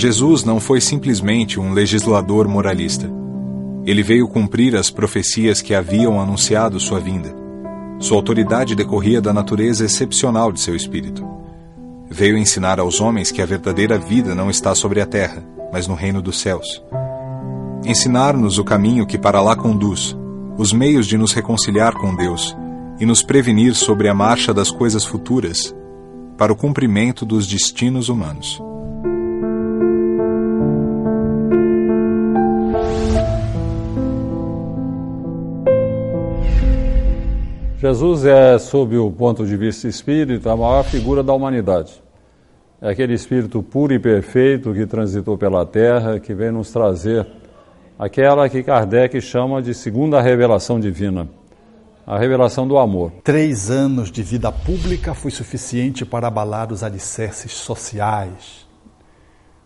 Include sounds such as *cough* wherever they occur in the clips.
Jesus não foi simplesmente um legislador moralista. Ele veio cumprir as profecias que haviam anunciado sua vinda. Sua autoridade decorria da natureza excepcional de seu espírito. Veio ensinar aos homens que a verdadeira vida não está sobre a terra, mas no reino dos céus. Ensinar-nos o caminho que para lá conduz, os meios de nos reconciliar com Deus e nos prevenir sobre a marcha das coisas futuras para o cumprimento dos destinos humanos. Jesus é, sob o ponto de vista espírita, a maior figura da humanidade. É aquele espírito puro e perfeito que transitou pela terra, que vem nos trazer aquela que Kardec chama de segunda revelação divina, a revelação do amor. Três anos de vida pública foi suficiente para abalar os alicerces sociais,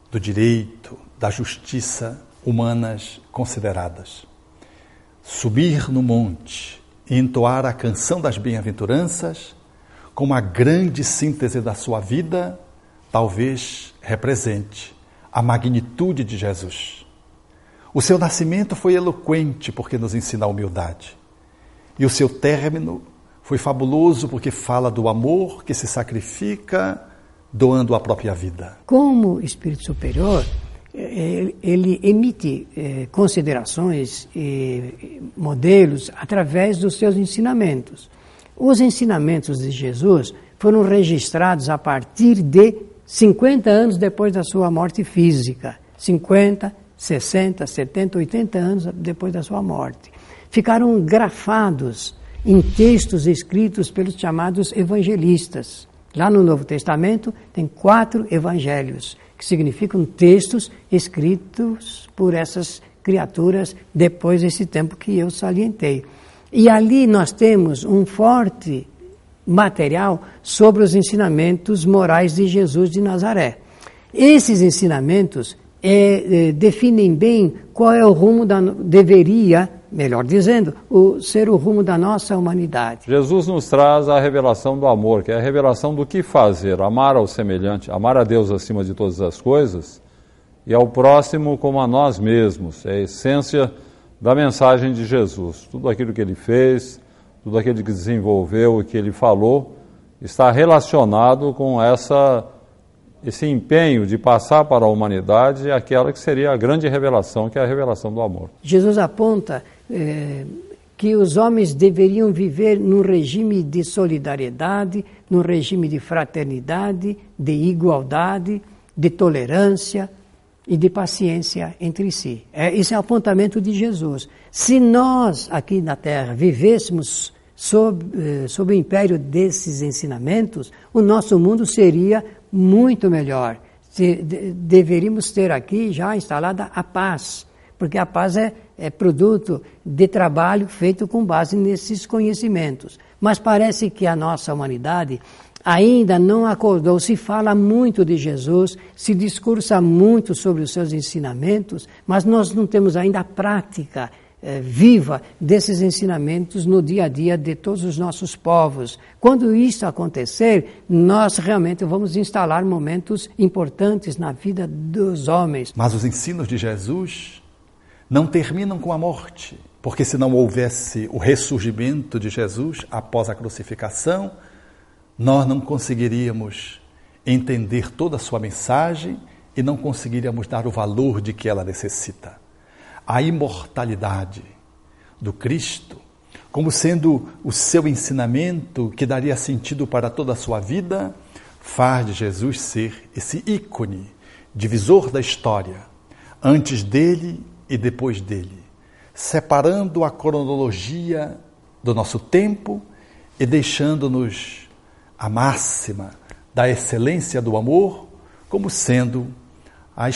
do direito, da justiça humanas consideradas. Subir no monte, e entoar a canção das bem-aventuranças como a grande síntese da sua vida, talvez represente a magnitude de Jesus. O seu nascimento foi eloquente porque nos ensina a humildade. E o seu término foi fabuloso porque fala do amor que se sacrifica doando a própria vida. Como espírito superior, ele emite é, considerações e modelos através dos seus ensinamentos. Os ensinamentos de Jesus foram registrados a partir de 50 anos depois da sua morte física. 50, 60, 70, 80 anos depois da sua morte. Ficaram grafados em textos escritos pelos chamados evangelistas. Lá no Novo Testamento tem quatro evangelhos que significam textos escritos por essas criaturas depois desse tempo que eu salientei. E ali nós temos um forte material sobre os ensinamentos morais de Jesus de Nazaré. Esses ensinamentos é, é, definem bem qual é o rumo da deveria melhor dizendo, o ser o rumo da nossa humanidade. Jesus nos traz a revelação do amor, que é a revelação do que fazer, amar ao semelhante, amar a Deus acima de todas as coisas e ao próximo como a nós mesmos. É a essência da mensagem de Jesus. Tudo aquilo que ele fez, tudo aquilo que desenvolveu e que ele falou está relacionado com essa esse empenho de passar para a humanidade aquela que seria a grande revelação, que é a revelação do amor. Jesus aponta é, que os homens deveriam viver num regime de solidariedade, num regime de fraternidade, de igualdade, de tolerância e de paciência entre si. É, esse é o apontamento de Jesus. Se nós aqui na Terra vivêssemos sob, eh, sob o império desses ensinamentos, o nosso mundo seria muito melhor. De, deveríamos ter aqui já instalada a paz porque a paz é, é produto de trabalho feito com base nesses conhecimentos. Mas parece que a nossa humanidade ainda não acordou. Se fala muito de Jesus, se discursa muito sobre os seus ensinamentos, mas nós não temos ainda a prática eh, viva desses ensinamentos no dia a dia de todos os nossos povos. Quando isso acontecer, nós realmente vamos instalar momentos importantes na vida dos homens. Mas os ensinos de Jesus não terminam com a morte, porque se não houvesse o ressurgimento de Jesus após a crucificação, nós não conseguiríamos entender toda a sua mensagem e não conseguiríamos dar o valor de que ela necessita. A imortalidade do Cristo, como sendo o seu ensinamento que daria sentido para toda a sua vida, faz de Jesus ser esse ícone, divisor da história. Antes dele, e depois dele, separando a cronologia do nosso tempo e deixando-nos a máxima da excelência do amor como sendo a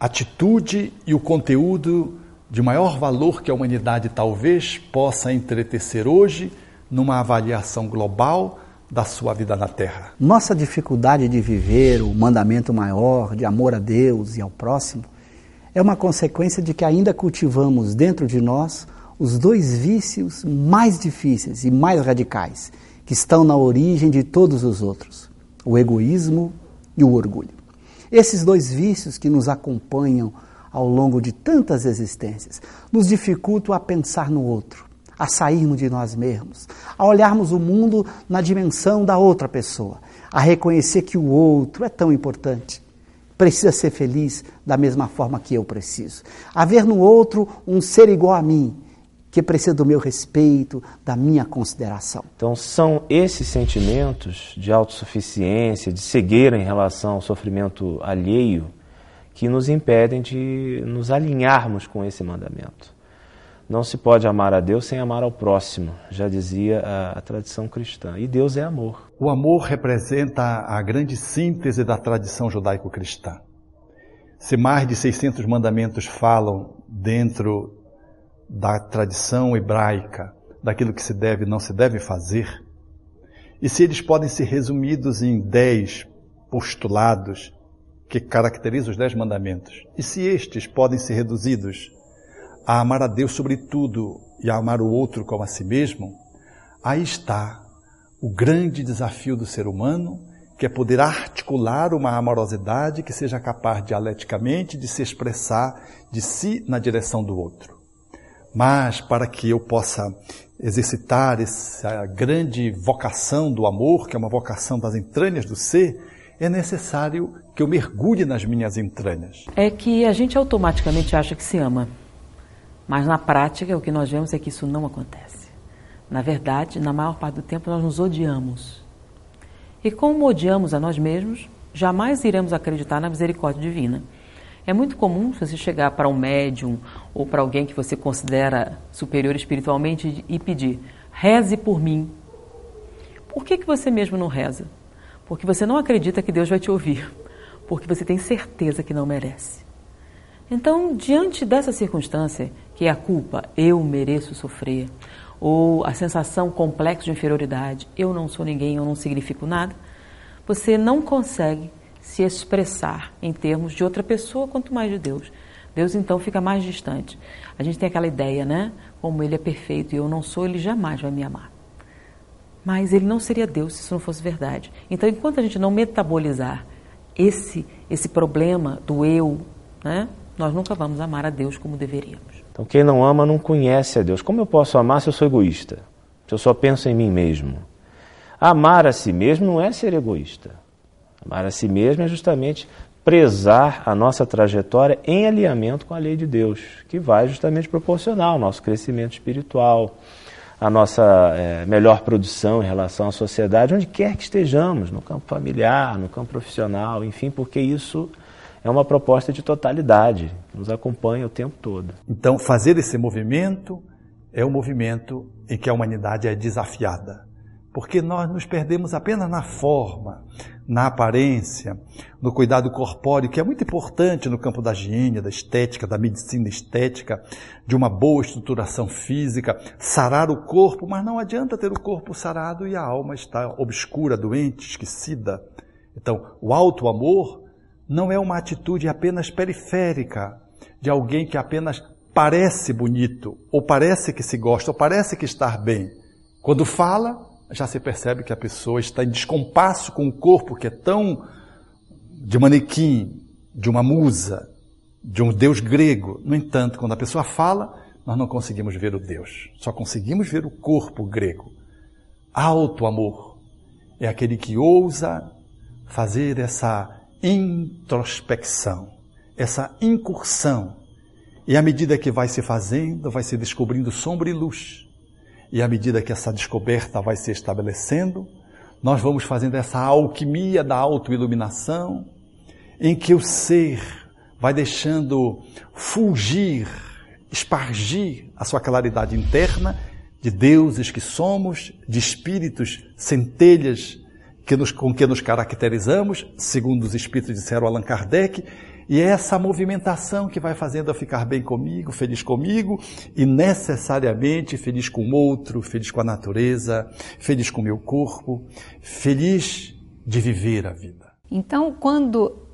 atitude e o conteúdo de maior valor que a humanidade talvez possa entretecer hoje numa avaliação global da sua vida na Terra. Nossa dificuldade de viver o mandamento maior de amor a Deus e ao próximo é uma consequência de que ainda cultivamos dentro de nós os dois vícios mais difíceis e mais radicais, que estão na origem de todos os outros: o egoísmo e o orgulho. Esses dois vícios que nos acompanham ao longo de tantas existências nos dificultam a pensar no outro, a sairmos de nós mesmos, a olharmos o mundo na dimensão da outra pessoa, a reconhecer que o outro é tão importante, precisa ser feliz da mesma forma que eu preciso, a ver no outro um ser igual a mim que precisa do meu respeito, da minha consideração. Então, são esses sentimentos de autossuficiência, de cegueira em relação ao sofrimento alheio, que nos impedem de nos alinharmos com esse mandamento. Não se pode amar a Deus sem amar ao próximo, já dizia a, a tradição cristã. E Deus é amor. O amor representa a grande síntese da tradição judaico-cristã. Se mais de 600 mandamentos falam dentro da tradição hebraica, daquilo que se deve e não se deve fazer, e se eles podem ser resumidos em dez postulados que caracterizam os dez mandamentos, e se estes podem ser reduzidos a amar a Deus sobre tudo e a amar o outro como a si mesmo, aí está o grande desafio do ser humano, que é poder articular uma amorosidade que seja capaz dialeticamente de se expressar de si na direção do outro. Mas para que eu possa exercitar essa grande vocação do amor, que é uma vocação das entranhas do ser, é necessário que eu mergulhe nas minhas entranhas. É que a gente automaticamente acha que se ama, mas na prática o que nós vemos é que isso não acontece. Na verdade, na maior parte do tempo nós nos odiamos. E como odiamos a nós mesmos, jamais iremos acreditar na misericórdia divina. É muito comum você chegar para um médium ou para alguém que você considera superior espiritualmente e pedir: reze por mim. Por que, que você mesmo não reza? Porque você não acredita que Deus vai te ouvir, porque você tem certeza que não merece. Então, diante dessa circunstância, que é a culpa, eu mereço sofrer, ou a sensação complexa de inferioridade, eu não sou ninguém, eu não significo nada, você não consegue se expressar em termos de outra pessoa, quanto mais de Deus. Deus então fica mais distante. A gente tem aquela ideia, né? Como ele é perfeito e eu não sou, ele jamais vai me amar. Mas ele não seria Deus se isso não fosse verdade. Então, enquanto a gente não metabolizar esse esse problema do eu, né? Nós nunca vamos amar a Deus como deveríamos. Então, quem não ama não conhece a Deus. Como eu posso amar se eu sou egoísta? Se eu só penso em mim mesmo? Amar a si mesmo não é ser egoísta. Amar a si mesmo é justamente prezar a nossa trajetória em alinhamento com a lei de Deus, que vai justamente proporcionar o nosso crescimento espiritual, a nossa é, melhor produção em relação à sociedade, onde quer que estejamos, no campo familiar, no campo profissional, enfim, porque isso é uma proposta de totalidade, que nos acompanha o tempo todo. Então, fazer esse movimento é um movimento em que a humanidade é desafiada porque nós nos perdemos apenas na forma, na aparência, no cuidado corpóreo, que é muito importante no campo da higiene, da estética, da medicina estética, de uma boa estruturação física, sarar o corpo, mas não adianta ter o corpo sarado e a alma estar obscura, doente, esquecida. Então, o alto amor não é uma atitude apenas periférica de alguém que apenas parece bonito, ou parece que se gosta, ou parece que está bem. Quando fala, já se percebe que a pessoa está em descompasso com o corpo que é tão de manequim, de uma musa, de um deus grego. No entanto, quando a pessoa fala, nós não conseguimos ver o Deus, só conseguimos ver o corpo grego. Alto amor é aquele que ousa fazer essa introspecção, essa incursão. E à medida que vai se fazendo, vai se descobrindo sombra e luz. E à medida que essa descoberta vai se estabelecendo, nós vamos fazendo essa alquimia da autoiluminação, em que o ser vai deixando fulgir, espargir a sua claridade interna de deuses que somos, de espíritos centelhas que nos, com que nos caracterizamos, segundo os espíritos disseram Allan Kardec, e é essa movimentação que vai fazendo eu ficar bem comigo, feliz comigo e necessariamente feliz com o outro, feliz com a natureza, feliz com o meu corpo, feliz de viver a vida. Então, quando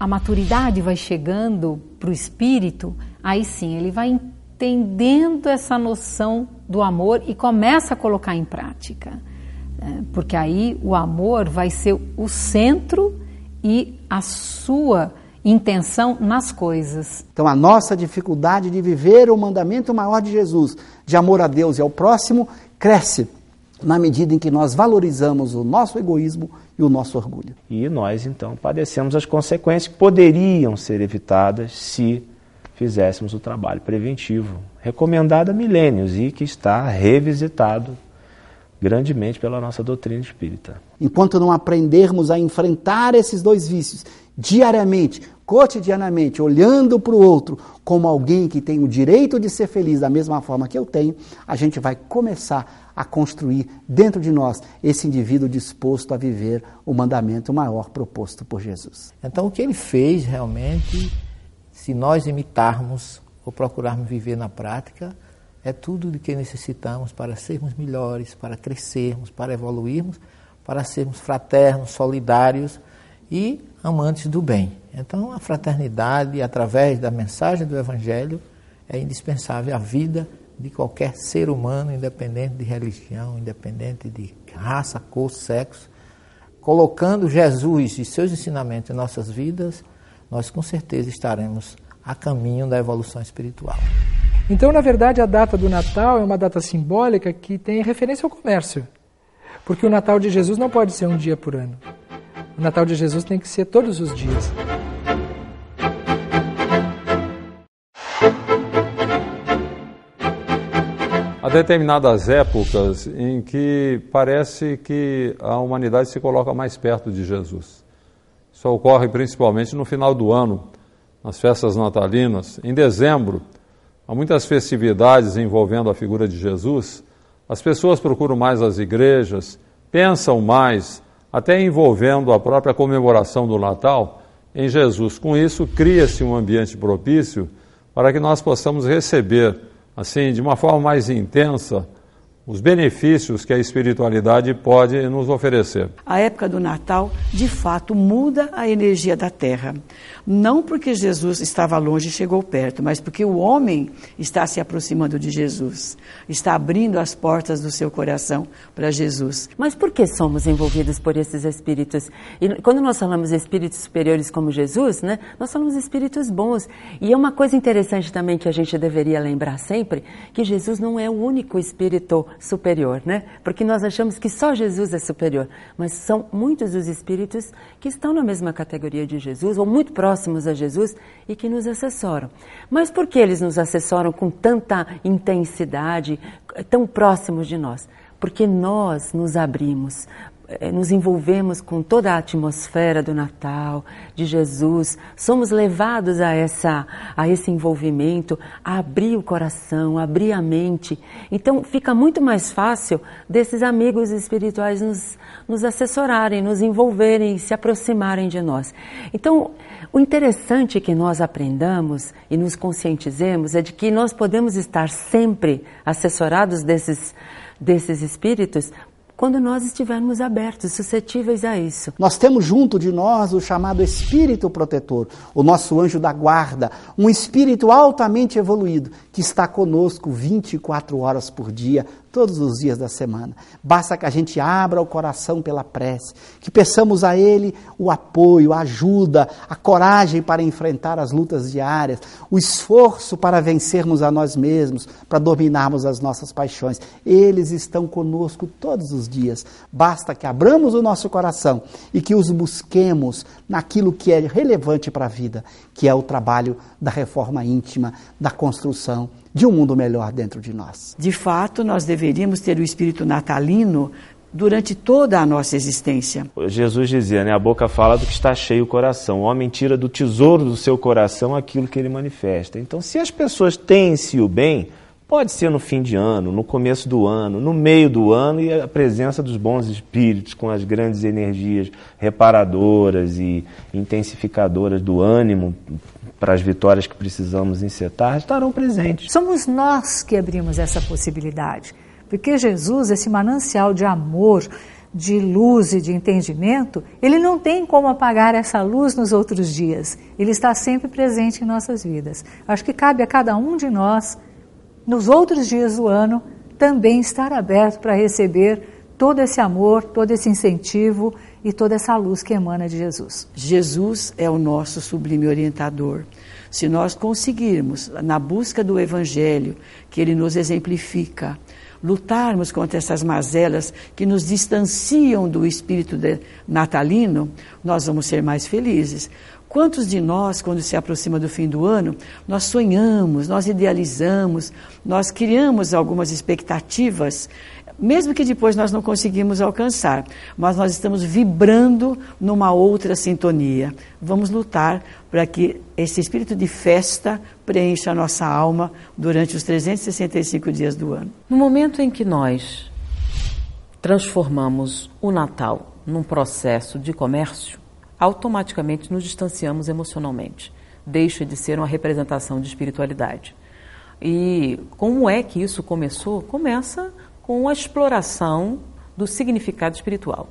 a maturidade vai chegando para o espírito, aí sim ele vai entendendo essa noção do amor e começa a colocar em prática. Né? Porque aí o amor vai ser o centro e a sua intenção nas coisas. Então, a nossa dificuldade de viver o mandamento maior de Jesus, de amor a Deus e ao próximo, cresce na medida em que nós valorizamos o nosso egoísmo e o nosso orgulho. E nós, então, padecemos as consequências que poderiam ser evitadas se fizéssemos o trabalho preventivo, recomendado há milênios e que está revisitado grandemente pela nossa doutrina espírita. Enquanto não aprendermos a enfrentar esses dois vícios diariamente, cotidianamente, olhando para o outro como alguém que tem o direito de ser feliz da mesma forma que eu tenho, a gente vai começar a construir dentro de nós esse indivíduo disposto a viver o mandamento maior proposto por Jesus. Então, o que ele fez realmente, se nós imitarmos ou procurarmos viver na prática, é tudo de que necessitamos para sermos melhores, para crescermos, para evoluirmos, para sermos fraternos, solidários e amantes do bem. Então, a fraternidade, através da mensagem do Evangelho, é indispensável à vida de qualquer ser humano, independente de religião, independente de raça, cor, sexo. Colocando Jesus e seus ensinamentos em nossas vidas, nós com certeza estaremos a caminho da evolução espiritual. Então, na verdade, a data do Natal é uma data simbólica que tem referência ao comércio. Porque o Natal de Jesus não pode ser um dia por ano. O Natal de Jesus tem que ser todos os dias. Há determinadas épocas em que parece que a humanidade se coloca mais perto de Jesus. Isso ocorre principalmente no final do ano, nas festas natalinas. Em dezembro, Há muitas festividades envolvendo a figura de Jesus. As pessoas procuram mais as igrejas, pensam mais, até envolvendo a própria comemoração do Natal em Jesus. Com isso, cria-se um ambiente propício para que nós possamos receber, assim, de uma forma mais intensa, os benefícios que a espiritualidade pode nos oferecer. A época do Natal, de fato, muda a energia da terra. Não porque Jesus estava longe e chegou perto, mas porque o homem está se aproximando de Jesus, está abrindo as portas do seu coração para Jesus. Mas por que somos envolvidos por esses espíritos? E quando nós falamos espíritos superiores como Jesus, né, nós falamos espíritos bons. E é uma coisa interessante também que a gente deveria lembrar sempre, que Jesus não é o único espírito superior, né? Porque nós achamos que só Jesus é superior, mas são muitos os espíritos que estão na mesma categoria de Jesus ou muito próximos a Jesus e que nos assessoram. Mas por que eles nos assessoram com tanta intensidade, tão próximos de nós? Porque nós nos abrimos, nos envolvemos com toda a atmosfera do Natal, de Jesus, somos levados a, essa, a esse envolvimento, a abrir o coração, a abrir a mente. Então fica muito mais fácil desses amigos espirituais nos, nos assessorarem, nos envolverem, se aproximarem de nós. Então, o interessante que nós aprendamos e nos conscientizemos é de que nós podemos estar sempre assessorados desses, desses espíritos quando nós estivermos abertos, suscetíveis a isso. Nós temos junto de nós o chamado Espírito Protetor, o nosso anjo da guarda, um espírito altamente evoluído que está conosco 24 horas por dia, todos os dias da semana. Basta que a gente abra o coração pela prece, que peçamos a Ele o apoio, a ajuda, a coragem para enfrentar as lutas diárias, o esforço para vencermos a nós mesmos, para dominarmos as nossas paixões. Eles estão conosco todos os dias. Basta que abramos o nosso coração e que os busquemos naquilo que é relevante para a vida, que é o trabalho da reforma íntima, da construção de um mundo melhor dentro de nós. De fato, nós deveríamos ter o espírito natalino durante toda a nossa existência. Jesus dizia, né, a boca fala do que está cheio o coração. O homem tira do tesouro do seu coração aquilo que ele manifesta. Então, se as pessoas têm em si o bem, pode ser no fim de ano, no começo do ano, no meio do ano e a presença dos bons espíritos com as grandes energias reparadoras e intensificadoras do ânimo para as vitórias que precisamos encetar estarão presentes. Somos nós que abrimos essa possibilidade, porque Jesus, esse manancial de amor, de luz e de entendimento, ele não tem como apagar essa luz nos outros dias. Ele está sempre presente em nossas vidas. Acho que cabe a cada um de nós, nos outros dias do ano, também estar aberto para receber todo esse amor, todo esse incentivo e toda essa luz que emana de Jesus. Jesus é o nosso sublime orientador. Se nós conseguirmos, na busca do Evangelho, que ele nos exemplifica, lutarmos contra essas mazelas que nos distanciam do espírito natalino, nós vamos ser mais felizes. Quantos de nós, quando se aproxima do fim do ano, nós sonhamos, nós idealizamos, nós criamos algumas expectativas, mesmo que depois nós não conseguimos alcançar, mas nós estamos vibrando numa outra sintonia. Vamos lutar para que esse espírito de festa preencha a nossa alma durante os 365 dias do ano. No momento em que nós transformamos o Natal num processo de comércio, automaticamente nos distanciamos emocionalmente. Deixa de ser uma representação de espiritualidade. E como é que isso começou? Começa com a exploração do significado espiritual.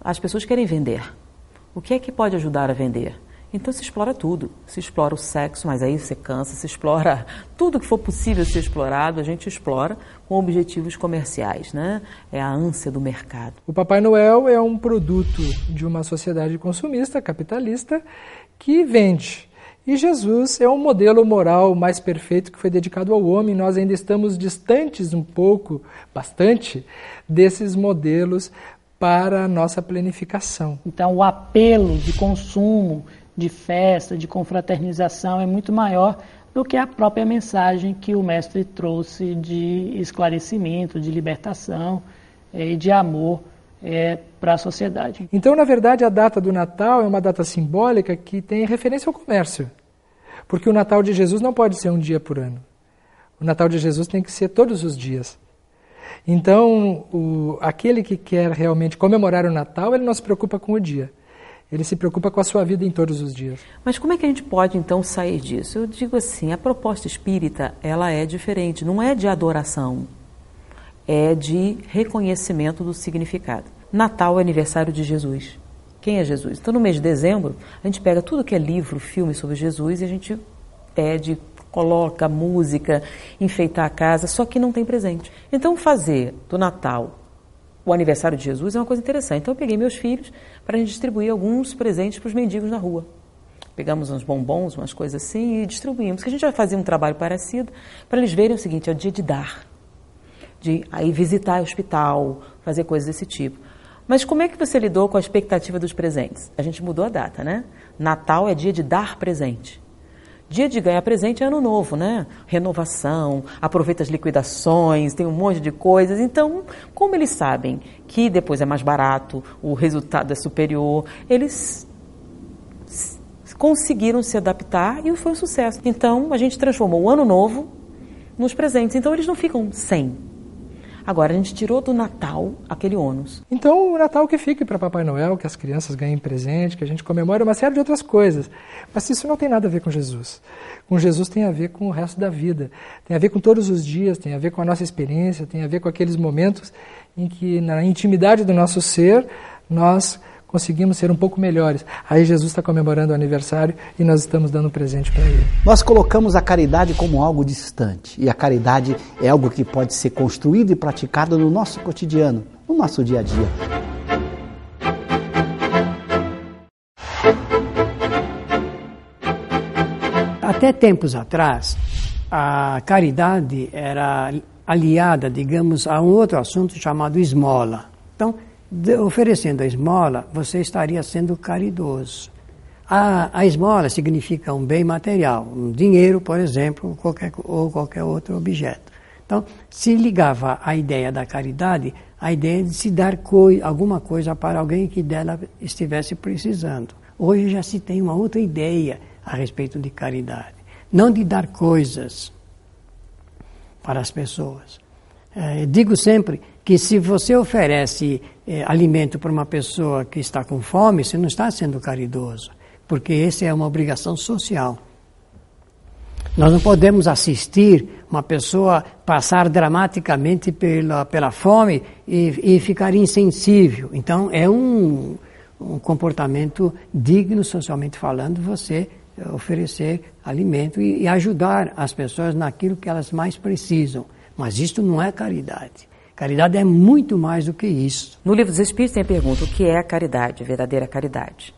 As pessoas querem vender. O que é que pode ajudar a vender? Então se explora tudo. Se explora o sexo, mas aí você cansa, se explora *laughs* tudo que for possível ser explorado, a gente explora com objetivos comerciais, né? É a ânsia do mercado. O Papai Noel é um produto de uma sociedade consumista, capitalista, que vende. E Jesus é um modelo moral mais perfeito que foi dedicado ao homem. Nós ainda estamos distantes um pouco, bastante, desses modelos para a nossa planificação. Então, o apelo de consumo de festa, de confraternização é muito maior do que a própria mensagem que o mestre trouxe de esclarecimento, de libertação eh, e de amor é, para a sociedade. Então, na verdade, a data do Natal é uma data simbólica que tem referência ao comércio. Porque o Natal de Jesus não pode ser um dia por ano. O Natal de Jesus tem que ser todos os dias. Então, o, aquele que quer realmente comemorar o Natal, ele não se preocupa com o dia. Ele se preocupa com a sua vida em todos os dias. Mas como é que a gente pode então sair disso? Eu digo assim, a proposta espírita, ela é diferente, não é de adoração, é de reconhecimento do significado. Natal é aniversário de Jesus. Quem é Jesus? Então no mês de dezembro, a gente pega tudo que é livro, filme sobre Jesus e a gente pede, coloca música, enfeitar a casa, só que não tem presente. Então fazer do Natal o aniversário de Jesus é uma coisa interessante. Então eu peguei meus filhos para a gente distribuir alguns presentes para os mendigos na rua. Pegamos uns bombons, umas coisas assim e distribuímos. Que a gente vai fazer um trabalho parecido para eles verem o seguinte: é o dia de dar, de aí visitar o hospital, fazer coisas desse tipo. Mas como é que você lidou com a expectativa dos presentes? A gente mudou a data, né? Natal é dia de dar presente. Dia de ganhar presente é ano novo, né? Renovação, aproveita as liquidações, tem um monte de coisas. Então, como eles sabem que depois é mais barato, o resultado é superior, eles conseguiram se adaptar e foi um sucesso. Então, a gente transformou o ano novo nos presentes. Então, eles não ficam sem. Agora, a gente tirou do Natal aquele ônus. Então, o Natal que fique para Papai Noel, que as crianças ganhem presente, que a gente comemore uma série de outras coisas. Mas isso não tem nada a ver com Jesus. Com Jesus tem a ver com o resto da vida. Tem a ver com todos os dias, tem a ver com a nossa experiência, tem a ver com aqueles momentos em que, na intimidade do nosso ser, nós conseguimos ser um pouco melhores. Aí Jesus está comemorando o aniversário e nós estamos dando um presente para ele. Nós colocamos a caridade como algo distante e a caridade é algo que pode ser construído e praticado no nosso cotidiano, no nosso dia a dia. Até tempos atrás, a caridade era aliada, digamos, a um outro assunto chamado esmola. Então, oferecendo a esmola, você estaria sendo caridoso. A, a, esmola significa um bem material, um dinheiro, por exemplo, qualquer, ou qualquer outro objeto. Então, se ligava à ideia da caridade, a ideia de se dar coi alguma coisa para alguém que dela estivesse precisando. Hoje já se tem uma outra ideia a respeito de caridade. Não de dar coisas para as pessoas. É, digo sempre que se você oferece é, alimento para uma pessoa que está com fome, você não está sendo caridoso, porque essa é uma obrigação social. Nós não podemos assistir uma pessoa passar dramaticamente pela, pela fome e, e ficar insensível. Então, é um, um comportamento digno, socialmente falando, você oferecer alimento e, e ajudar as pessoas naquilo que elas mais precisam. Mas isto não é caridade. Caridade é muito mais do que isso. No livro dos Espíritos tem a pergunta: o que é a caridade, a verdadeira caridade?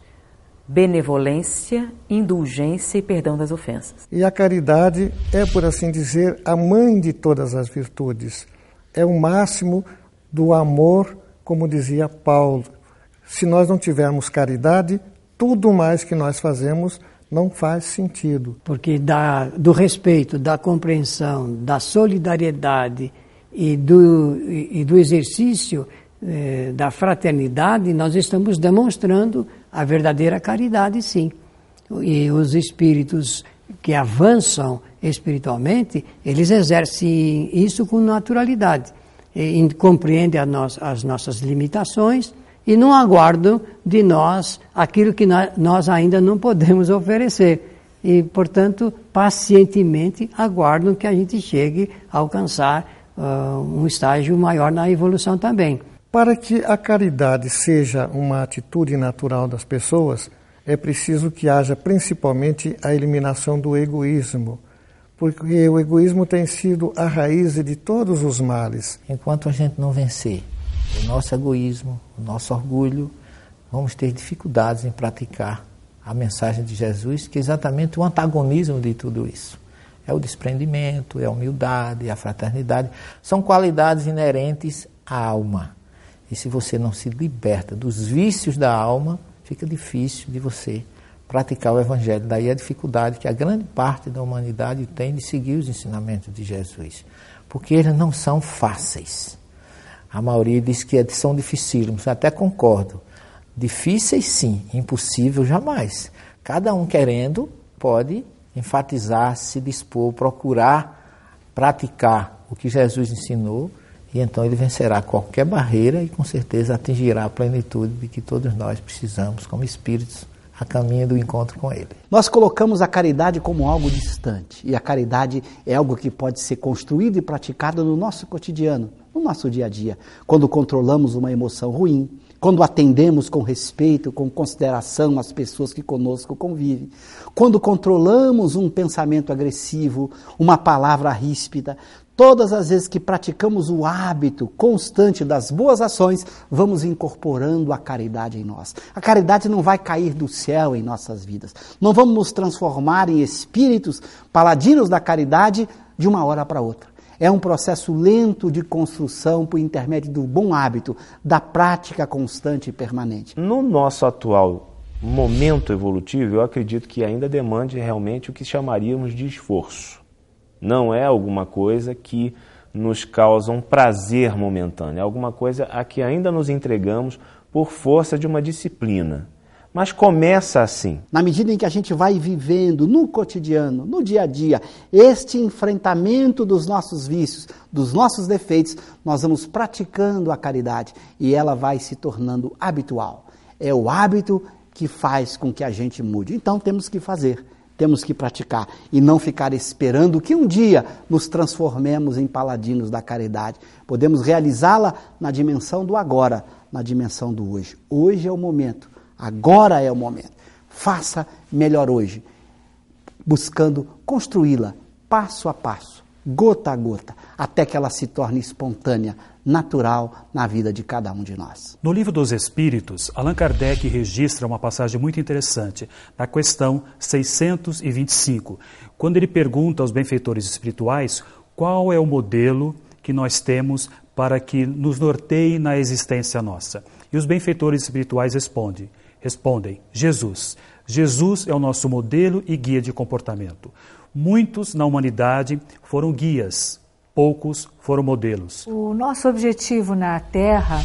Benevolência, indulgência e perdão das ofensas. E a caridade é, por assim dizer, a mãe de todas as virtudes. É o máximo do amor, como dizia Paulo. Se nós não tivermos caridade, tudo mais que nós fazemos não faz sentido. Porque da, do respeito, da compreensão, da solidariedade e do, e, do exercício eh, da fraternidade, nós estamos demonstrando a verdadeira caridade, sim. E os espíritos que avançam espiritualmente, eles exercem isso com naturalidade. E, compreendem no, as nossas limitações e não aguardam de nós aquilo que nós ainda não podemos oferecer. E, portanto, pacientemente aguardam que a gente chegue a alcançar uh, um estágio maior na evolução também. Para que a caridade seja uma atitude natural das pessoas, é preciso que haja principalmente a eliminação do egoísmo, porque o egoísmo tem sido a raiz de todos os males. Enquanto a gente não vencer o nosso egoísmo, o nosso orgulho, vamos ter dificuldades em praticar a mensagem de Jesus, que é exatamente o antagonismo de tudo isso. É o desprendimento, é a humildade, é a fraternidade. São qualidades inerentes à alma. E se você não se liberta dos vícios da alma, fica difícil de você praticar o Evangelho. Daí a dificuldade que a grande parte da humanidade tem de seguir os ensinamentos de Jesus. Porque eles não são fáceis. A maioria diz que são dificílimos, até concordo. Difíceis sim, impossível jamais. Cada um querendo pode enfatizar, se dispor, procurar praticar o que Jesus ensinou e então ele vencerá qualquer barreira e com certeza atingirá a plenitude de que todos nós precisamos como espíritos a caminho do encontro com ele. Nós colocamos a caridade como algo distante e a caridade é algo que pode ser construído e praticado no nosso cotidiano, no nosso dia a dia, quando controlamos uma emoção ruim, quando atendemos com respeito, com consideração as pessoas que conosco convivem, quando controlamos um pensamento agressivo, uma palavra ríspida, Todas as vezes que praticamos o hábito constante das boas ações, vamos incorporando a caridade em nós. A caridade não vai cair do céu em nossas vidas. Não vamos nos transformar em espíritos paladinos da caridade de uma hora para outra. É um processo lento de construção por intermédio do bom hábito, da prática constante e permanente. No nosso atual momento evolutivo, eu acredito que ainda demande realmente o que chamaríamos de esforço. Não é alguma coisa que nos causa um prazer momentâneo, é alguma coisa a que ainda nos entregamos por força de uma disciplina. Mas começa assim. Na medida em que a gente vai vivendo no cotidiano, no dia a dia, este enfrentamento dos nossos vícios, dos nossos defeitos, nós vamos praticando a caridade e ela vai se tornando habitual. É o hábito que faz com que a gente mude. Então temos que fazer temos que praticar e não ficar esperando que um dia nos transformemos em paladinos da caridade. Podemos realizá-la na dimensão do agora, na dimensão do hoje. Hoje é o momento, agora é o momento. Faça melhor hoje, buscando construí-la passo a passo, gota a gota, até que ela se torne espontânea, natural na vida de cada um de nós. No livro dos Espíritos, Allan Kardec registra uma passagem muito interessante, na questão 625, quando ele pergunta aos benfeitores espirituais qual é o modelo que nós temos para que nos norteie na existência nossa. E os benfeitores espirituais respondem, respondem: Jesus. Jesus é o nosso modelo e guia de comportamento. Muitos na humanidade foram guias, poucos foram modelos. O nosso objetivo na Terra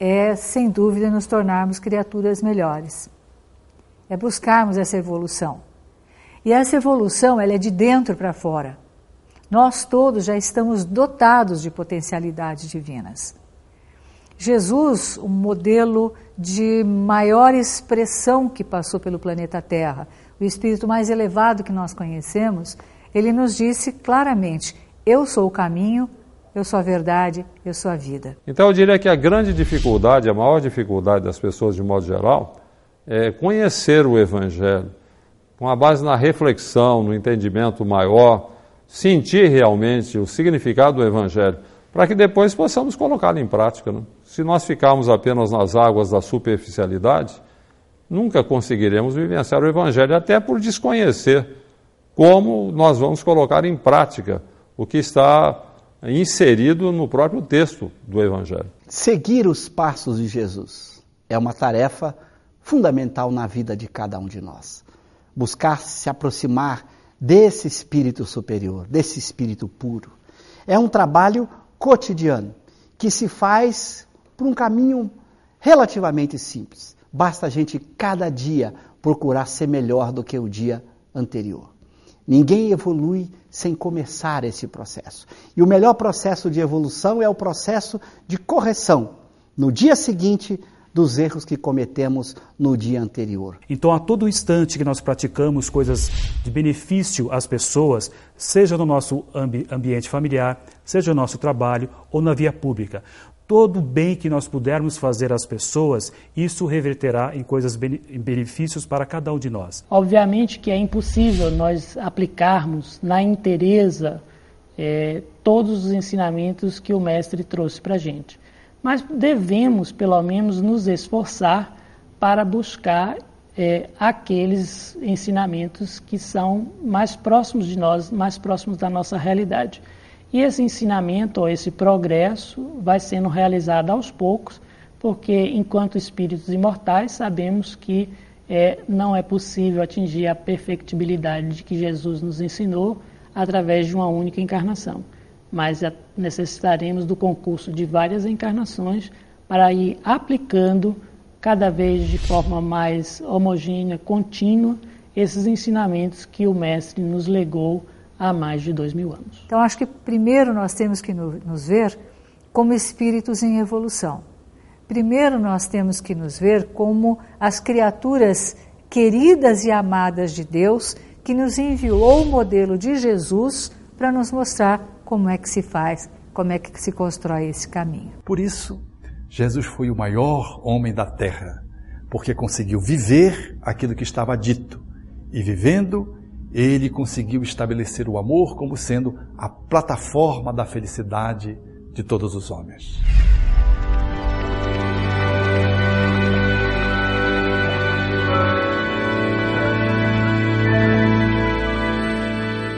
é, sem dúvida, nos tornarmos criaturas melhores. É buscarmos essa evolução. E essa evolução ela é de dentro para fora. Nós todos já estamos dotados de potencialidades divinas. Jesus, o modelo de maior expressão que passou pelo planeta Terra, o espírito mais elevado que nós conhecemos, ele nos disse claramente: eu sou o caminho, eu sou a verdade, eu sou a vida. Então eu diria que a grande dificuldade, a maior dificuldade das pessoas de modo geral, é conhecer o Evangelho, com a base na reflexão, no entendimento maior, sentir realmente o significado do Evangelho. para que depois possamos colocá-la em prática. Né? Se nós ficarmos apenas nas águas da superficialidade, nunca conseguiremos vivenciar o Evangelho, até por desconhecer como nós vamos colocar em prática o que está inserido no próprio texto do Evangelho. Seguir os passos de Jesus é uma tarefa fundamental na vida de cada um de nós. Buscar se aproximar desse espírito superior, desse espírito puro. É um trabalho cotidiano que se faz por um caminho relativamente simples. Basta a gente cada dia procurar ser melhor do que o dia anterior. Ninguém evolui sem começar esse processo. E o melhor processo de evolução é o processo de correção. No dia seguinte, dos erros que cometemos no dia anterior. Então, a todo instante que nós praticamos coisas de benefício às pessoas, seja no nosso ambi ambiente familiar, seja no nosso trabalho ou na via pública, todo bem que nós pudermos fazer às pessoas, isso reverterá em coisas em benefícios para cada um de nós. Obviamente que é impossível nós aplicarmos na inteireza é, todos os ensinamentos que o mestre trouxe para a gente mas devemos, pelo menos, nos esforçar para buscar é, aqueles ensinamentos que são mais próximos de nós, mais próximos da nossa realidade. E esse ensinamento ou esse progresso vai sendo realizado aos poucos, porque enquanto espíritos imortais sabemos que é, não é possível atingir a perfectibilidade que Jesus nos ensinou através de uma única encarnação. Mas necessitaremos do concurso de várias encarnações para ir aplicando cada vez de forma mais homogênea, contínua, esses ensinamentos que o Mestre nos legou há mais de dois mil anos. Então, acho que primeiro nós temos que nos ver como espíritos em evolução. Primeiro nós temos que nos ver como as criaturas queridas e amadas de Deus que nos enviou o modelo de Jesus para nos mostrar como é que se faz, como é que se constrói esse caminho. Por isso, Jesus foi o maior homem da terra, porque conseguiu viver aquilo que estava dito. E vivendo, ele conseguiu estabelecer o amor como sendo a plataforma da felicidade de todos os homens.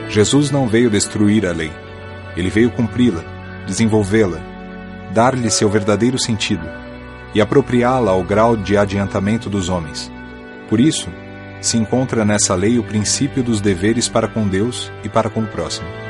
Jesus não veio destruir a lei ele veio cumpri-la, desenvolvê-la, dar-lhe seu verdadeiro sentido e apropriá-la ao grau de adiantamento dos homens. Por isso, se encontra nessa lei o princípio dos deveres para com Deus e para com o próximo.